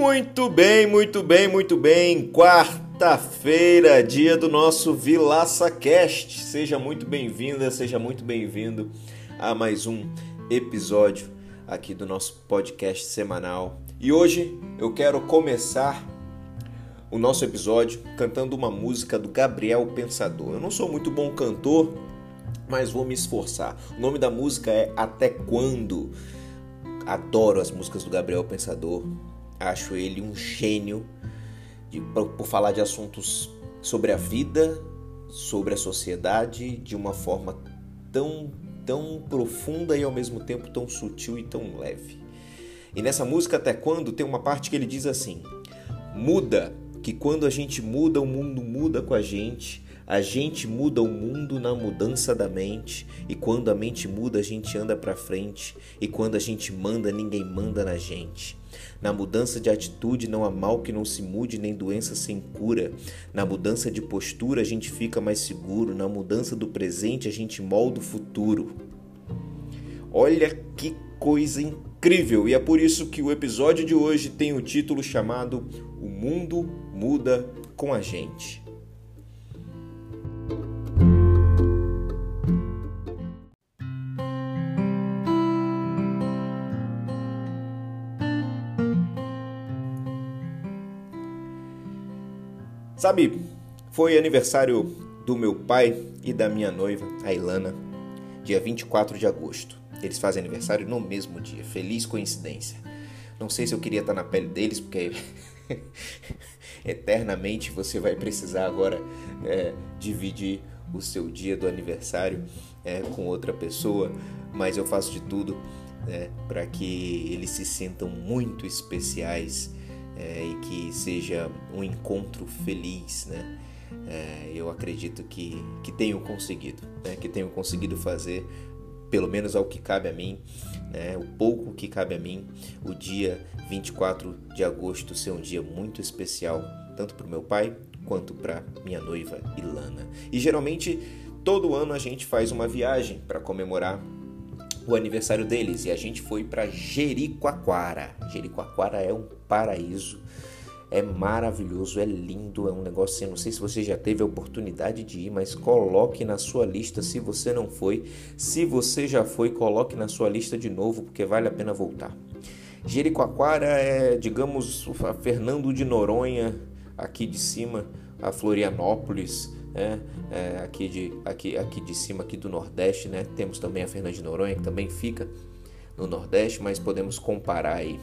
Muito bem, muito bem, muito bem. Quarta-feira, dia do nosso Vilaça Cast. Seja muito bem-vinda, seja muito bem-vindo a mais um episódio aqui do nosso podcast semanal. E hoje eu quero começar o nosso episódio cantando uma música do Gabriel Pensador. Eu não sou muito bom cantor, mas vou me esforçar. O nome da música é Até Quando. Adoro as músicas do Gabriel Pensador. Acho ele um gênio de, por, por falar de assuntos sobre a vida, sobre a sociedade de uma forma tão tão profunda e ao mesmo tempo tão sutil e tão leve. E nessa música até quando tem uma parte que ele diz assim: muda, que quando a gente muda, o mundo muda com a gente. A gente muda o mundo na mudança da mente, e quando a mente muda, a gente anda para frente, e quando a gente manda, ninguém manda na gente. Na mudança de atitude não há mal que não se mude, nem doença sem cura. Na mudança de postura a gente fica mais seguro, na mudança do presente a gente molda o futuro. Olha que coisa incrível! E é por isso que o episódio de hoje tem o título chamado O Mundo Muda com a Gente. Sabe, foi aniversário do meu pai e da minha noiva, a Ilana, dia 24 de agosto. Eles fazem aniversário no mesmo dia. Feliz coincidência. Não sei se eu queria estar na pele deles, porque eternamente você vai precisar agora é, dividir o seu dia do aniversário é, com outra pessoa, mas eu faço de tudo é, para que eles se sintam muito especiais é, e que seja um encontro feliz, né? É, eu acredito que, que tenho conseguido, né? que tenho conseguido fazer, pelo menos ao que cabe a mim, né? o pouco que cabe a mim, o dia 24 de agosto ser um dia muito especial, tanto para o meu pai quanto para minha noiva Ilana. E geralmente todo ano a gente faz uma viagem para comemorar o aniversário deles e a gente foi para Jericoacoara. Jericoacoara é um paraíso, é maravilhoso, é lindo, é um negócio assim. Não sei se você já teve a oportunidade de ir, mas coloque na sua lista se você não foi. Se você já foi, coloque na sua lista de novo, porque vale a pena voltar. Jericoacoara é, digamos, a Fernando de Noronha, aqui de cima, a Florianópolis é, é, aqui, de, aqui, aqui de cima aqui do Nordeste, né? Temos também a Fernanda de Noronha, que também fica no Nordeste, mas podemos comparar aí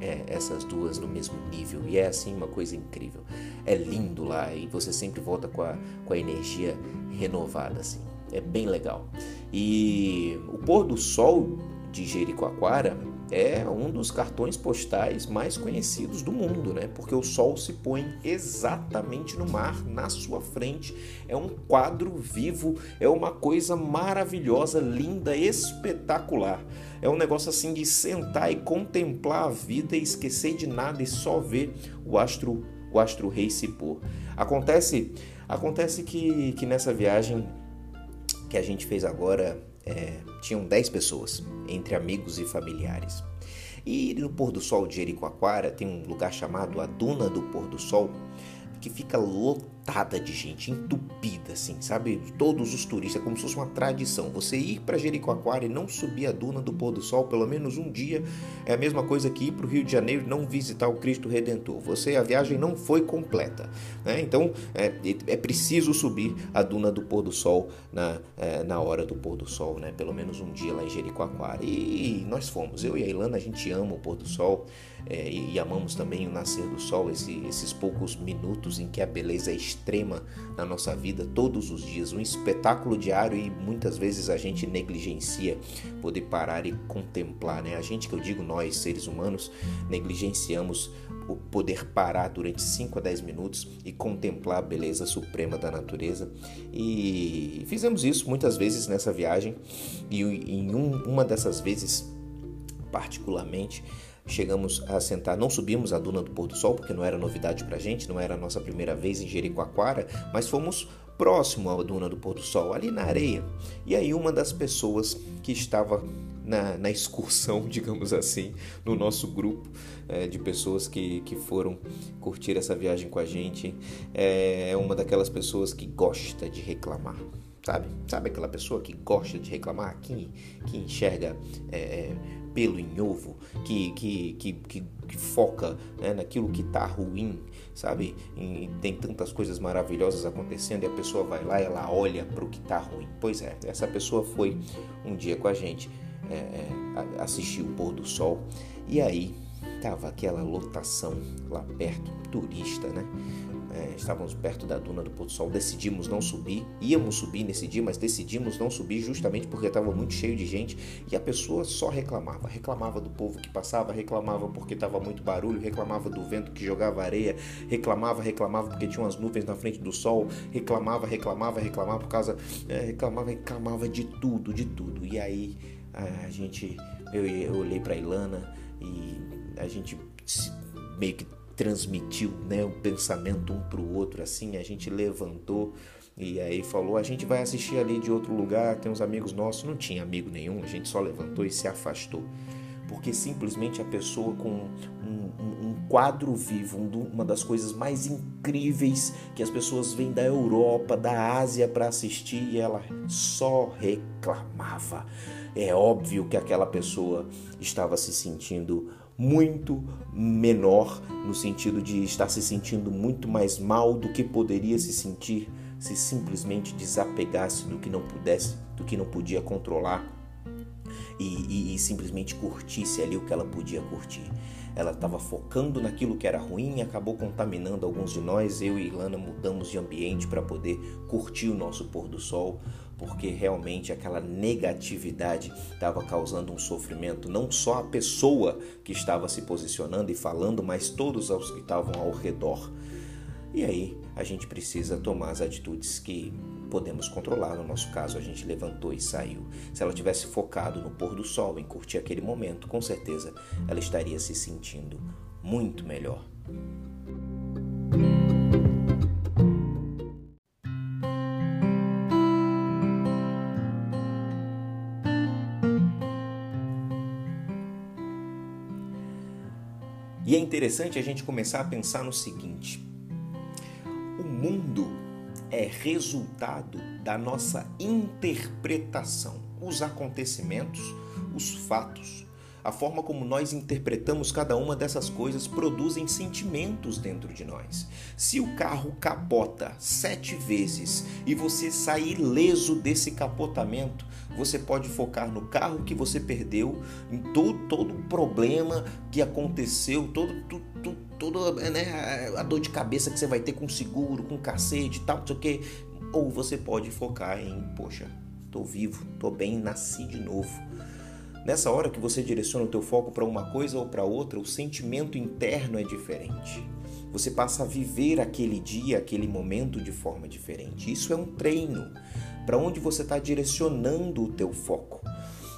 é, essas duas no mesmo nível. E é assim uma coisa incrível. É lindo lá e você sempre volta com a, com a energia renovada, assim. É bem legal. E o pôr do sol de Jericoacoara é um dos cartões postais mais conhecidos do mundo, né? Porque o sol se põe exatamente no mar, na sua frente. É um quadro vivo, é uma coisa maravilhosa, linda, espetacular. É um negócio assim de sentar e contemplar a vida e esquecer de nada e só ver o astro, o astro rei se pôr. Acontece, acontece que, que nessa viagem que a gente fez agora é, tinham 10 pessoas, entre amigos e familiares. E no pôr do sol de Jericoacoara tem um lugar chamado a Duna do Pôr do Sol, que fica lotada de gente, entupida, assim, sabe? Todos os turistas, como se fosse uma tradição. Você ir para Jericoacoara e não subir a duna do pôr do sol pelo menos um dia é a mesma coisa que ir para o Rio de Janeiro e não visitar o Cristo Redentor. Você a viagem não foi completa, né? Então é, é preciso subir a duna do pôr do sol na, é, na hora do pôr do sol, né? Pelo menos um dia lá em Jericoacoara. E nós fomos. Eu e a Ilana a gente ama o pôr do sol é, e, e, amamos também o nascer do sol, esse, esses poucos minutos em que a beleza é extrema na nossa vida, todos os dias, um espetáculo diário e muitas vezes a gente negligencia poder parar e contemplar, né? A gente que eu digo nós, seres humanos, negligenciamos o poder parar durante 5 a 10 minutos e contemplar a beleza suprema da natureza. E fizemos isso muitas vezes nessa viagem, e em um, uma dessas vezes, particularmente, Chegamos a sentar, não subimos a duna do pôr do sol, porque não era novidade pra gente, não era a nossa primeira vez em Jericoacoara, mas fomos próximo à duna do pôr do sol, ali na areia. E aí uma das pessoas que estava na, na excursão, digamos assim, no nosso grupo é, de pessoas que, que foram curtir essa viagem com a gente. É, é uma daquelas pessoas que gosta de reclamar. Sabe? Sabe aquela pessoa que gosta de reclamar, que, que enxerga é, é pelo em ovo, que, que, que, que, foca né, naquilo que está ruim, sabe? E tem tantas coisas maravilhosas acontecendo e a pessoa vai lá ela olha para o que está ruim. Pois é, essa pessoa foi um dia com a gente é, é assistir o pôr do sol e aí tava aquela lotação lá perto, turista, né? É, estávamos perto da duna do Pôr do Sol, decidimos não subir, íamos subir nesse dia, mas decidimos não subir justamente porque estava muito cheio de gente e a pessoa só reclamava, reclamava do povo que passava, reclamava porque estava muito barulho, reclamava do vento que jogava areia, reclamava, reclamava porque tinha umas nuvens na frente do sol, reclamava, reclamava, reclamava por causa, é, reclamava, reclamava de tudo, de tudo. E aí a gente, eu, eu olhei para Ilana e a gente meio que transmitiu né, o pensamento um para o outro, assim, a gente levantou e aí falou, a gente vai assistir ali de outro lugar, tem uns amigos nossos, não tinha amigo nenhum, a gente só levantou e se afastou. Porque simplesmente a pessoa com um, um, um quadro vivo, um, uma das coisas mais incríveis que as pessoas vêm da Europa, da Ásia para assistir, e ela só reclamava. É óbvio que aquela pessoa estava se sentindo muito menor, no sentido de estar se sentindo muito mais mal do que poderia se sentir se simplesmente desapegasse do que não pudesse, do que não podia controlar e, e, e simplesmente curtisse ali o que ela podia curtir. Ela estava focando naquilo que era ruim e acabou contaminando alguns de nós. Eu e Ilana mudamos de ambiente para poder curtir o nosso pôr do sol, porque realmente aquela negatividade estava causando um sofrimento não só a pessoa que estava se posicionando e falando, mas todos os que estavam ao redor. E aí a gente precisa tomar as atitudes que podemos controlar. No nosso caso, a gente levantou e saiu. Se ela tivesse focado no pôr do sol, em curtir aquele momento, com certeza ela estaria se sentindo muito melhor. Interessante a gente começar a pensar no seguinte: o mundo é resultado da nossa interpretação. Os acontecimentos, os fatos, a forma como nós interpretamos cada uma dessas coisas produzem sentimentos dentro de nós. Se o carro capota sete vezes e você sair ileso desse capotamento, você pode focar no carro que você perdeu, em todo, todo o problema que aconteceu, todo, toda né, a dor de cabeça que você vai ter com seguro, com cacete e tal, não sei o que. Ou você pode focar em, poxa, tô vivo, tô bem, nasci de novo Nessa hora que você direciona o teu foco para uma coisa ou para outra, o sentimento interno é diferente. Você passa a viver aquele dia, aquele momento de forma diferente. Isso é um treino para onde você está direcionando o teu foco.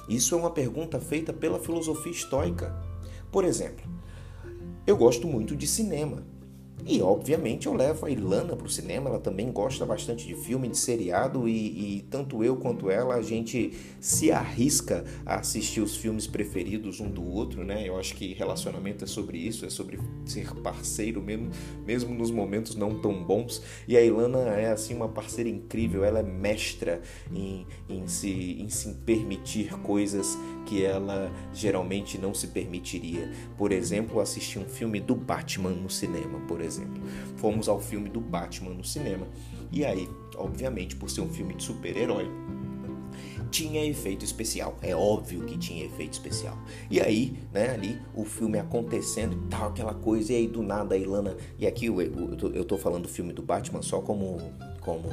Isso é uma pergunta feita pela filosofia estoica. Por exemplo, eu gosto muito de cinema. E obviamente eu levo a Ilana para o cinema, ela também gosta bastante de filme, de seriado, e, e, tanto eu quanto ela a gente se arrisca a assistir os filmes preferidos um do outro, né? Eu acho que relacionamento é sobre isso, é sobre ser parceiro mesmo, mesmo nos momentos não tão bons. E a Ilana é assim uma parceira incrível, ela é mestra em, em, se, em se permitir coisas que ela geralmente não se permitiria. Por exemplo, assistir um filme do Batman no cinema, por exemplo. Fomos ao filme do Batman no cinema. E aí, obviamente, por ser um filme de super-herói, tinha efeito especial. É óbvio que tinha efeito especial. E aí, né, ali o filme acontecendo e tal, aquela coisa, e aí do nada a Ilana. E aqui eu, eu, eu tô falando do filme do Batman só como. como.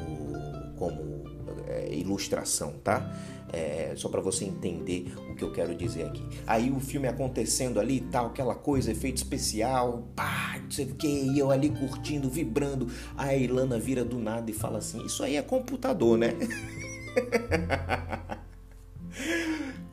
como é, ilustração, tá? É, só para você entender o que eu quero dizer aqui. Aí o filme acontecendo ali, tal, aquela coisa, efeito especial, pá, sei o que, e eu ali curtindo, vibrando. A Ilana vira do nada e fala assim: Isso aí é computador, né?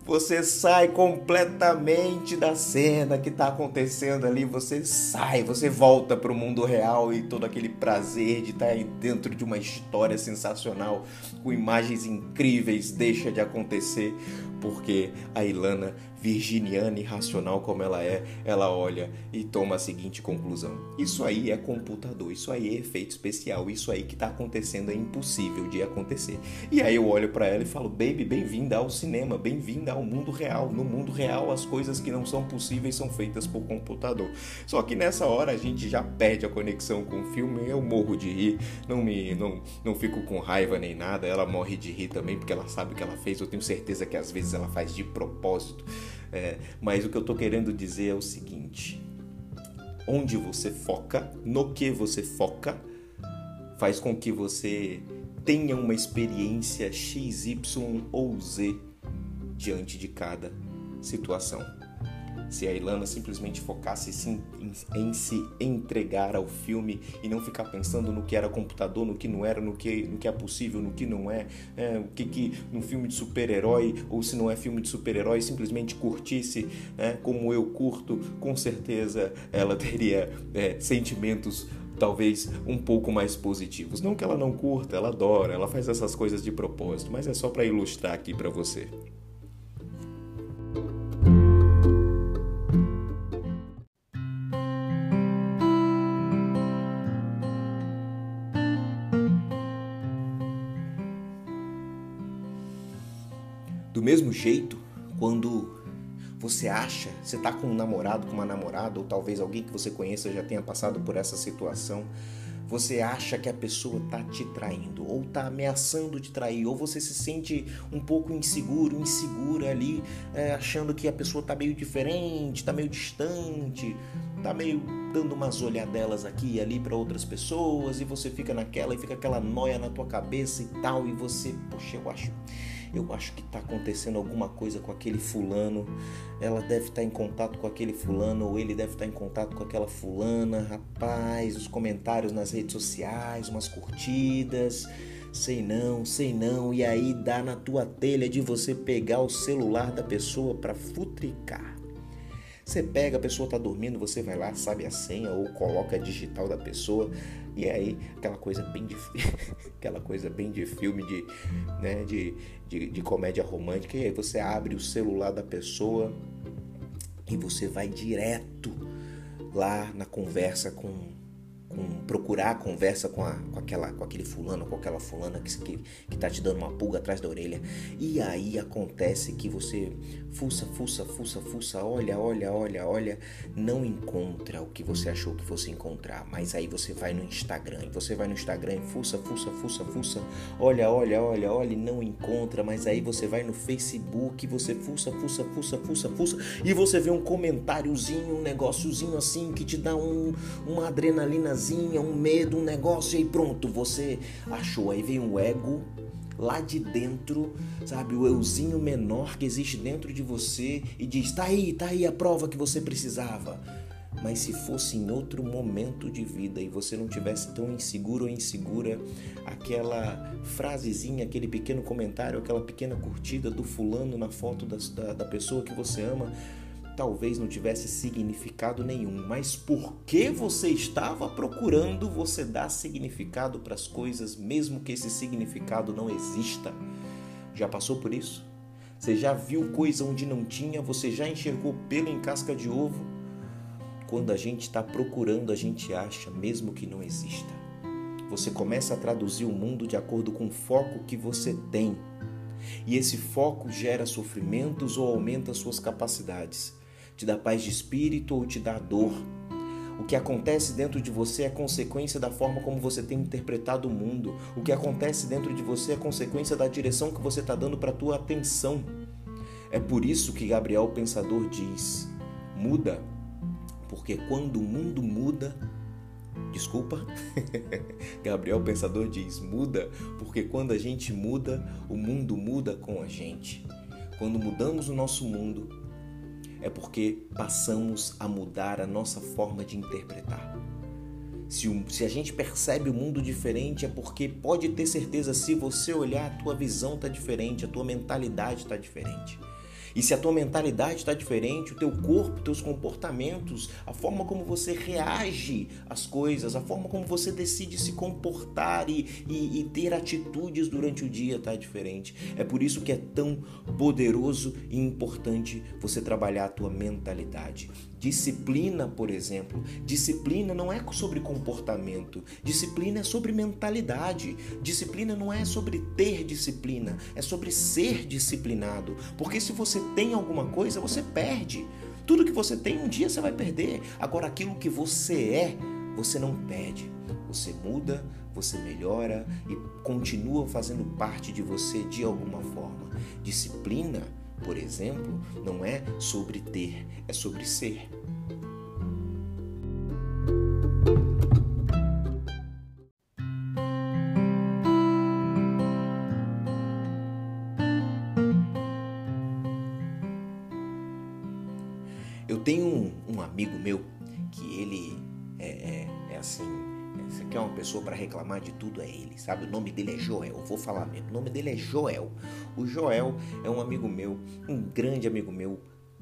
Você sai completamente da cena que está acontecendo ali, você sai, você volta para o mundo real e todo aquele prazer de estar tá dentro de uma história sensacional, com imagens incríveis, deixa de acontecer, porque a Ilana, virginiana e racional como ela é, ela olha e toma a seguinte conclusão: Isso aí é computador, isso aí é efeito especial, isso aí que está acontecendo é impossível de acontecer. E aí eu olho para ela e falo: Baby, bem-vinda ao cinema, bem-vinda ao mundo real. No mundo real, as coisas que não são possíveis são feitas por computador. Só que nessa hora a gente já perde a conexão com o filme, eu morro de rir, não me não, não fico com raiva nem nada, ela morre de rir também porque ela sabe o que ela fez. Eu tenho certeza que às vezes ela faz de propósito. É, mas o que eu estou querendo dizer é o seguinte: onde você foca, no que você foca, faz com que você tenha uma experiência X, Y ou Z diante de cada situação. Se a Ilana simplesmente focasse em, se entregar ao filme e não ficar pensando no que era computador, no que não era, no que, no que é possível, no que não é, é o que que no filme de super-herói ou se não é filme de super-herói, simplesmente curtisse é, como eu curto, com certeza ela teria é, sentimentos talvez um pouco mais positivos. Não que ela não curta, ela adora, ela faz essas coisas de propósito, mas é só para ilustrar aqui para você. Mesmo jeito, quando você acha, você está com um namorado, com uma namorada, ou talvez alguém que você conheça já tenha passado por essa situação, você acha que a pessoa está te traindo, ou está ameaçando te trair, ou você se sente um pouco inseguro, insegura ali, é, achando que a pessoa está meio diferente, está meio distante, está meio dando umas olhadelas aqui e ali para outras pessoas, e você fica naquela e fica aquela noia na tua cabeça e tal, e você, poxa, eu acho eu acho que está acontecendo alguma coisa com aquele fulano, ela deve estar tá em contato com aquele fulano, ou ele deve estar tá em contato com aquela fulana, rapaz, os comentários nas redes sociais, umas curtidas, sei não, sei não, e aí dá na tua telha de você pegar o celular da pessoa para futricar. Você pega, a pessoa está dormindo, você vai lá, sabe a senha ou coloca a digital da pessoa e aí aquela coisa bem de aquela coisa bem de filme de, né, de, de, de comédia romântica e aí você abre o celular da pessoa e você vai direto lá na conversa com com procurar a conversa com, a, com, aquela, com aquele fulano, com aquela fulana que, que, que tá te dando uma pulga atrás da orelha. E aí acontece que você fuça, fuça, fuça, fuça, olha, olha, olha, olha, não encontra o que você achou que fosse encontrar. Mas aí você vai no Instagram, e você vai no Instagram e fuça, fuça, fuça, fuça, olha, olha, olha, olha, e não encontra. Mas aí você vai no Facebook, você fuça, fuça, fuça, fuça, fuça, e você vê um comentáriozinho, um negóciozinho assim que te dá um, uma adrenalina um medo, um negócio, e aí pronto, você achou. Aí vem o ego lá de dentro, sabe? O euzinho menor que existe dentro de você e diz: tá aí, tá aí a prova que você precisava. Mas se fosse em outro momento de vida e você não tivesse tão inseguro ou insegura, aquela frasezinha, aquele pequeno comentário, aquela pequena curtida do fulano na foto da, da, da pessoa que você ama, talvez não tivesse significado nenhum, mas porque você estava procurando, você dá significado para as coisas, mesmo que esse significado não exista. Já passou por isso? Você já viu coisa onde não tinha? Você já enxergou pelo em casca de ovo? Quando a gente está procurando, a gente acha, mesmo que não exista. Você começa a traduzir o mundo de acordo com o foco que você tem. E esse foco gera sofrimentos ou aumenta suas capacidades te dá paz de espírito ou te dá dor. O que acontece dentro de você é consequência da forma como você tem interpretado o mundo. O que acontece dentro de você é consequência da direção que você está dando para a tua atenção. É por isso que Gabriel Pensador diz: muda, porque quando o mundo muda, Desculpa. Gabriel Pensador diz: muda, porque quando a gente muda, o mundo muda com a gente. Quando mudamos o nosso mundo, é porque passamos a mudar a nossa forma de interpretar. Se, se, a gente percebe o mundo diferente, é porque pode ter certeza, se você olhar, a tua visão está diferente, a tua mentalidade está diferente. E se a tua mentalidade está diferente, o teu corpo, teus comportamentos, a forma como você reage às coisas, a forma como você decide se comportar e, e, e ter atitudes durante o dia está diferente. É por isso que é tão poderoso e importante você trabalhar a tua mentalidade. Disciplina, por exemplo, disciplina não é sobre comportamento, disciplina é sobre mentalidade. Disciplina não é sobre ter disciplina, é sobre ser disciplinado. Porque se você tem alguma coisa, você perde. Tudo que você tem um dia você vai perder. Agora aquilo que você é, você não perde. Você muda, você melhora e continua fazendo parte de você de alguma forma. Disciplina por exemplo, não é sobre ter, é sobre ser. Pessoa para reclamar de tudo, é ele, sabe? O nome dele é Joel, vou falar mesmo. O nome dele é Joel. O Joel é um amigo meu, um grande amigo meu.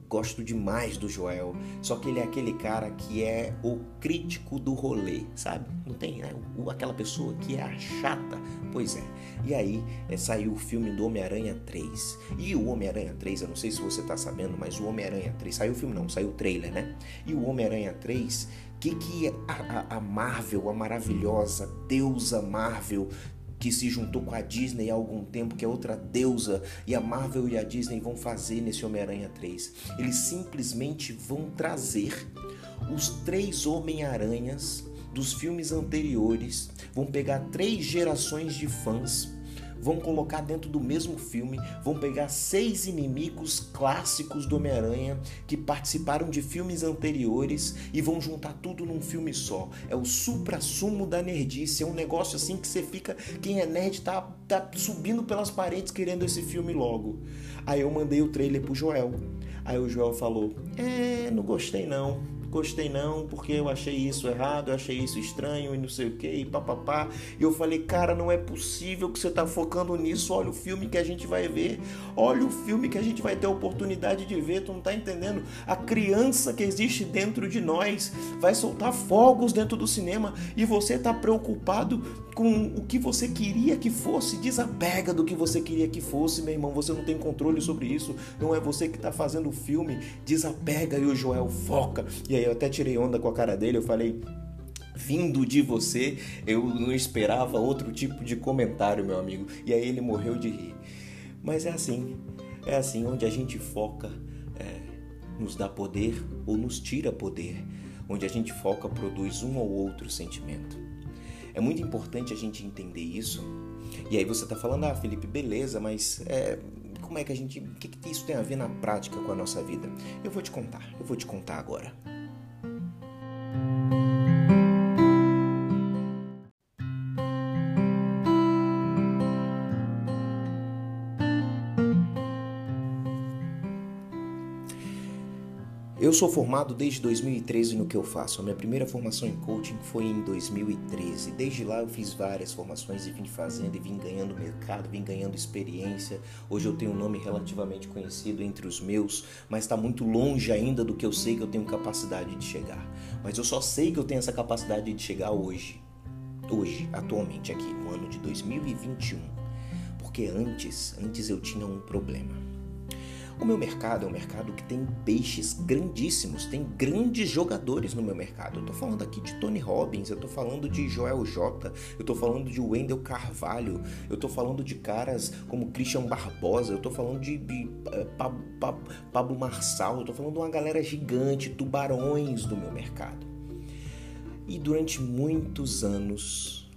Gosto demais do Joel, só que ele é aquele cara que é o crítico do rolê, sabe? Não tem, né? O, aquela pessoa que é a chata. Pois é. E aí é, saiu o filme do Homem-Aranha 3. E o Homem-Aranha 3, eu não sei se você tá sabendo, mas o Homem-Aranha 3, saiu o filme não, saiu o trailer, né? E o Homem-Aranha 3 que, que a, a Marvel, a maravilhosa deusa Marvel, que se juntou com a Disney há algum tempo, que é outra deusa, e a Marvel e a Disney vão fazer nesse Homem-Aranha 3? Eles simplesmente vão trazer os três Homem-Aranhas dos filmes anteriores, vão pegar três gerações de fãs vão colocar dentro do mesmo filme, vão pegar seis inimigos clássicos do Homem-Aranha que participaram de filmes anteriores e vão juntar tudo num filme só. É o supra-sumo da nerdice, é um negócio assim que você fica, quem é nerd tá, tá subindo pelas paredes querendo esse filme logo. Aí eu mandei o trailer pro Joel. Aí o Joel falou: É, não gostei não gostei não, porque eu achei isso errado, eu achei isso estranho e não sei o que, e papapá. E eu falei, cara, não é possível que você tá focando nisso. Olha o filme que a gente vai ver, olha o filme que a gente vai ter a oportunidade de ver. Tu não tá entendendo? A criança que existe dentro de nós vai soltar fogos dentro do cinema e você tá preocupado com o que você queria que fosse. Desapega do que você queria que fosse, meu irmão. Você não tem controle sobre isso. Não é você que tá fazendo o filme. Desapega e o Joel foca. E aí eu até tirei onda com a cara dele, eu falei, vindo de você, eu não esperava outro tipo de comentário, meu amigo. E aí ele morreu de rir. Mas é assim, é assim, onde a gente foca é, nos dá poder ou nos tira poder. Onde a gente foca produz um ou outro sentimento. É muito importante a gente entender isso. E aí você está falando, ah, Felipe, beleza, mas é, como é que a gente. O que, que isso tem a ver na prática com a nossa vida? Eu vou te contar, eu vou te contar agora. thank you Eu sou formado desde 2013 no que eu faço. A minha primeira formação em coaching foi em 2013. Desde lá eu fiz várias formações e vim fazendo e vim ganhando mercado, vim ganhando experiência. Hoje eu tenho um nome relativamente conhecido entre os meus, mas está muito longe ainda do que eu sei que eu tenho capacidade de chegar. Mas eu só sei que eu tenho essa capacidade de chegar hoje. Hoje, atualmente aqui, no ano de 2021. Porque antes, antes eu tinha um problema o meu mercado é um mercado que tem peixes grandíssimos, tem grandes jogadores no meu mercado. Eu tô falando aqui de Tony Robbins, eu tô falando de Joel J, eu tô falando de Wendell Carvalho, eu tô falando de caras como Christian Barbosa, eu tô falando de, uh, Pablo Marçal, eu tô falando de uma galera gigante, tubarões do meu mercado. E durante muitos anos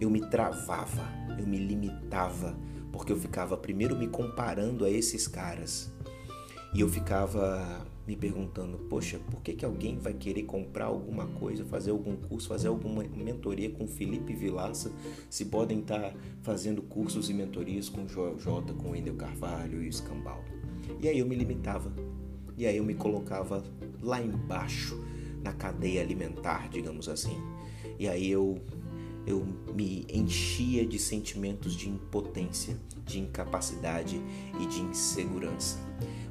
eu me travava, eu me limitava porque eu ficava primeiro me comparando a esses caras e eu ficava me perguntando, poxa, por que, que alguém vai querer comprar alguma coisa, fazer algum curso, fazer alguma mentoria com Felipe Vilaça, se podem estar fazendo cursos e mentorias com Joel J, com Wendel Carvalho e Escambau. E aí eu me limitava, e aí eu me colocava lá embaixo, na cadeia alimentar, digamos assim. E aí eu eu me enchia de sentimentos de impotência, de incapacidade e de insegurança.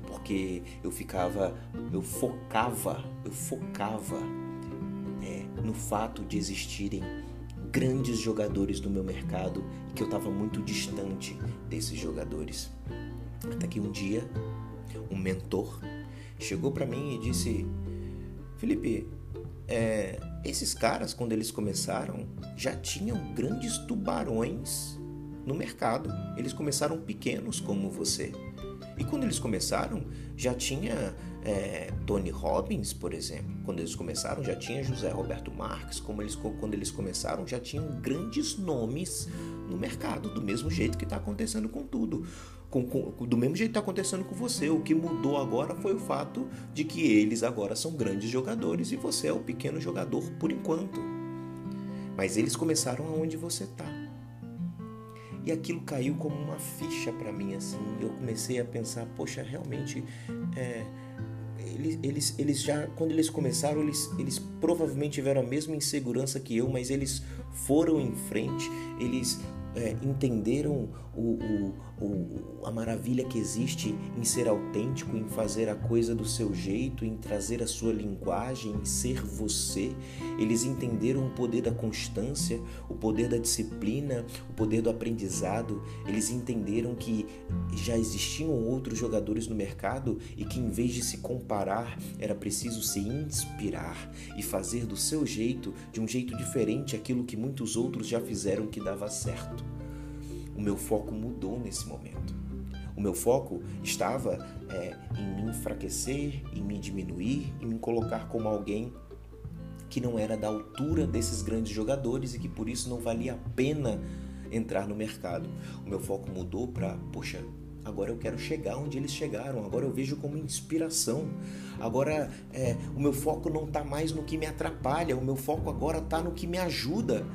porque eu ficava, eu focava, eu focava é, no fato de existirem grandes jogadores do meu mercado e que eu estava muito distante desses jogadores. Até que um dia, um mentor chegou para mim e disse: Felipe, é, esses caras, quando eles começaram, já tinham grandes tubarões no mercado. Eles começaram pequenos como você. E quando eles começaram, já tinha é, Tony Robbins, por exemplo. Quando eles começaram, já tinha José Roberto Marques. Como eles, quando eles começaram, já tinham grandes nomes no mercado, do mesmo jeito que está acontecendo com tudo. Com, com, do mesmo jeito está acontecendo com você. O que mudou agora foi o fato de que eles agora são grandes jogadores e você é o pequeno jogador por enquanto. Mas eles começaram aonde você está. E aquilo caiu como uma ficha para mim, assim. Eu comecei a pensar, poxa, realmente, é, eles, eles, eles já, quando eles começaram, eles, eles provavelmente tiveram a mesma insegurança que eu, mas eles foram em frente, eles é, entenderam o, o, o, a maravilha que existe em ser autêntico, em fazer a coisa do seu jeito, em trazer a sua linguagem, em ser você. Eles entenderam o poder da constância, o poder da disciplina, o poder do aprendizado. Eles entenderam que já existiam outros jogadores no mercado e que, em vez de se comparar, era preciso se inspirar e fazer do seu jeito, de um jeito diferente, aquilo que muitos outros já fizeram que dava certo o meu foco mudou nesse momento. O meu foco estava é, em me enfraquecer, em me diminuir, em me colocar como alguém que não era da altura desses grandes jogadores e que por isso não valia a pena entrar no mercado. O meu foco mudou para, poxa, agora eu quero chegar onde eles chegaram, agora eu vejo como inspiração. Agora é, o meu foco não está mais no que me atrapalha, o meu foco agora está no que me ajuda.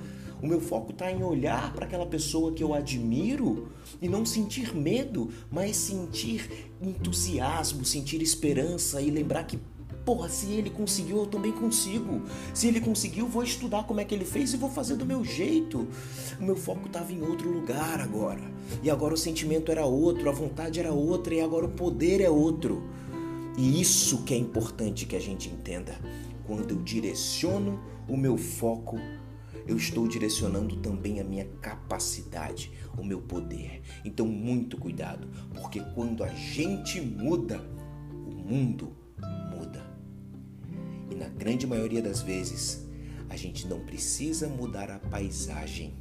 O meu foco está em olhar para aquela pessoa que eu admiro e não sentir medo, mas sentir entusiasmo, sentir esperança e lembrar que Porra, se ele conseguiu, eu também consigo. Se ele conseguiu, vou estudar como é que ele fez e vou fazer do meu jeito. O meu foco estava em outro lugar agora. E agora o sentimento era outro, a vontade era outra e agora o poder é outro. E isso que é importante que a gente entenda. Quando eu direciono o meu foco eu estou direcionando também a minha capacidade, o meu poder. Então, muito cuidado, porque quando a gente muda, o mundo muda. E na grande maioria das vezes, a gente não precisa mudar a paisagem,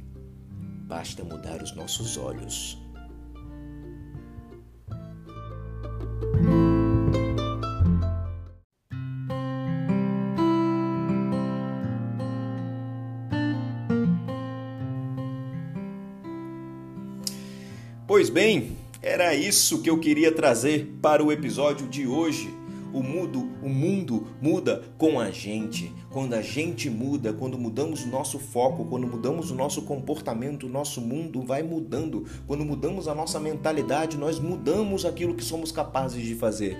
basta mudar os nossos olhos. Pois bem, era isso que eu queria trazer para o episódio de hoje. O mundo, o mundo muda com a gente. Quando a gente muda, quando mudamos o nosso foco, quando mudamos o nosso comportamento, o nosso mundo vai mudando. Quando mudamos a nossa mentalidade, nós mudamos aquilo que somos capazes de fazer,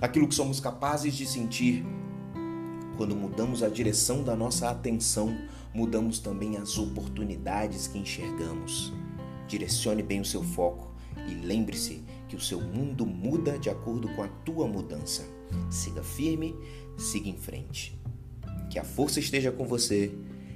aquilo que somos capazes de sentir. Quando mudamos a direção da nossa atenção, mudamos também as oportunidades que enxergamos. Direcione bem o seu foco e lembre-se que o seu mundo muda de acordo com a tua mudança. Siga firme, siga em frente. Que a força esteja com você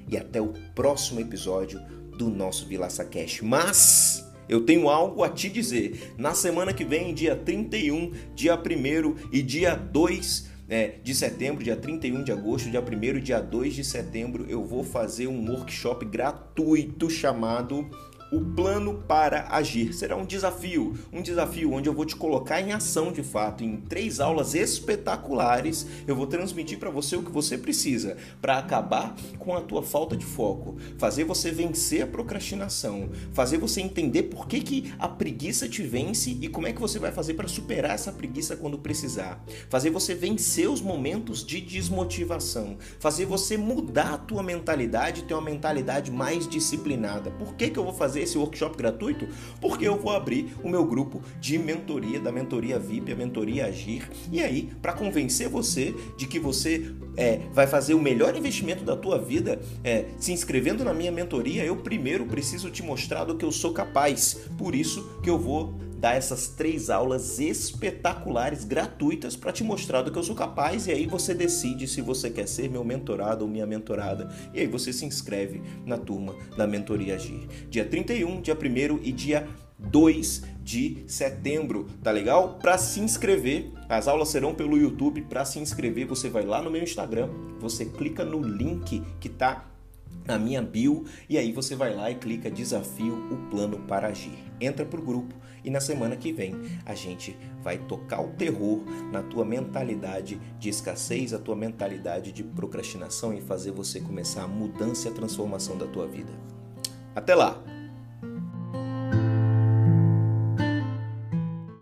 e até o próximo episódio do nosso Vilaça Cash. Mas eu tenho algo a te dizer. Na semana que vem, dia 31, dia 1 e dia 2 é, de setembro, dia 31 de agosto, dia 1 e dia 2 de setembro, eu vou fazer um workshop gratuito chamado o plano para agir. Será um desafio, um desafio onde eu vou te colocar em ação de fato. Em três aulas espetaculares, eu vou transmitir para você o que você precisa para acabar com a tua falta de foco, fazer você vencer a procrastinação, fazer você entender por que, que a preguiça te vence e como é que você vai fazer para superar essa preguiça quando precisar, fazer você vencer os momentos de desmotivação, fazer você mudar a tua mentalidade, ter uma mentalidade mais disciplinada. Por que, que eu vou fazer fazer esse workshop gratuito? Porque eu vou abrir o meu grupo de mentoria, da mentoria VIP, a mentoria Agir. E aí, para convencer você de que você é, vai fazer o melhor investimento da tua vida, é, se inscrevendo na minha mentoria, eu primeiro preciso te mostrar do que eu sou capaz. Por isso que eu vou dar essas três aulas espetaculares, gratuitas, para te mostrar do que eu sou capaz. E aí você decide se você quer ser meu mentorado ou minha mentorada. E aí você se inscreve na turma da Mentoria Agir. Dia 31, dia 1 e dia 2 de setembro, tá legal? Para se inscrever, as aulas serão pelo YouTube. Para se inscrever, você vai lá no meu Instagram, você clica no link que tá na minha bio e aí você vai lá e clica desafio o plano para agir. Entra pro grupo e na semana que vem a gente vai tocar o terror na tua mentalidade de escassez, a tua mentalidade de procrastinação e fazer você começar a mudança e a transformação da tua vida. Até lá.